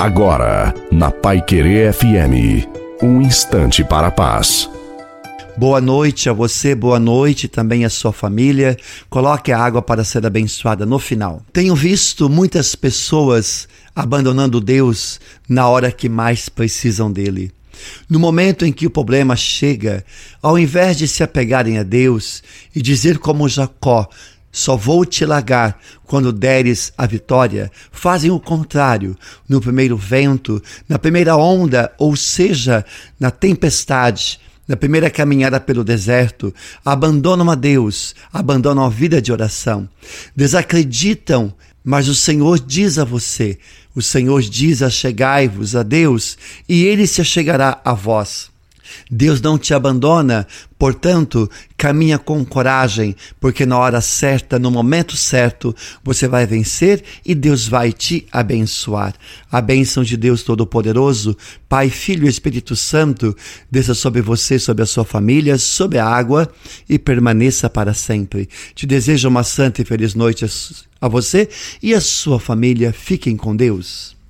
Agora, na Pai Querer FM, um instante para a paz. Boa noite a você, boa noite também à sua família. Coloque a água para ser abençoada no final. Tenho visto muitas pessoas abandonando Deus na hora que mais precisam dele. No momento em que o problema chega, ao invés de se apegarem a Deus e dizer como Jacó, só vou te largar quando deres a vitória. Fazem o contrário no primeiro vento, na primeira onda, ou seja, na tempestade, na primeira caminhada pelo deserto. Abandonam a Deus, abandonam a vida de oração. Desacreditam, mas o Senhor diz a você: o Senhor diz: achegai-vos a Deus, e ele se achegará a vós. Deus não te abandona, portanto, caminha com coragem, porque na hora certa, no momento certo, você vai vencer e Deus vai te abençoar. A bênção de Deus Todo-Poderoso, Pai, Filho e Espírito Santo, desça sobre você, sobre a sua família, sobre a água e permaneça para sempre. Te desejo uma santa e feliz noite a você e a sua família. Fiquem com Deus.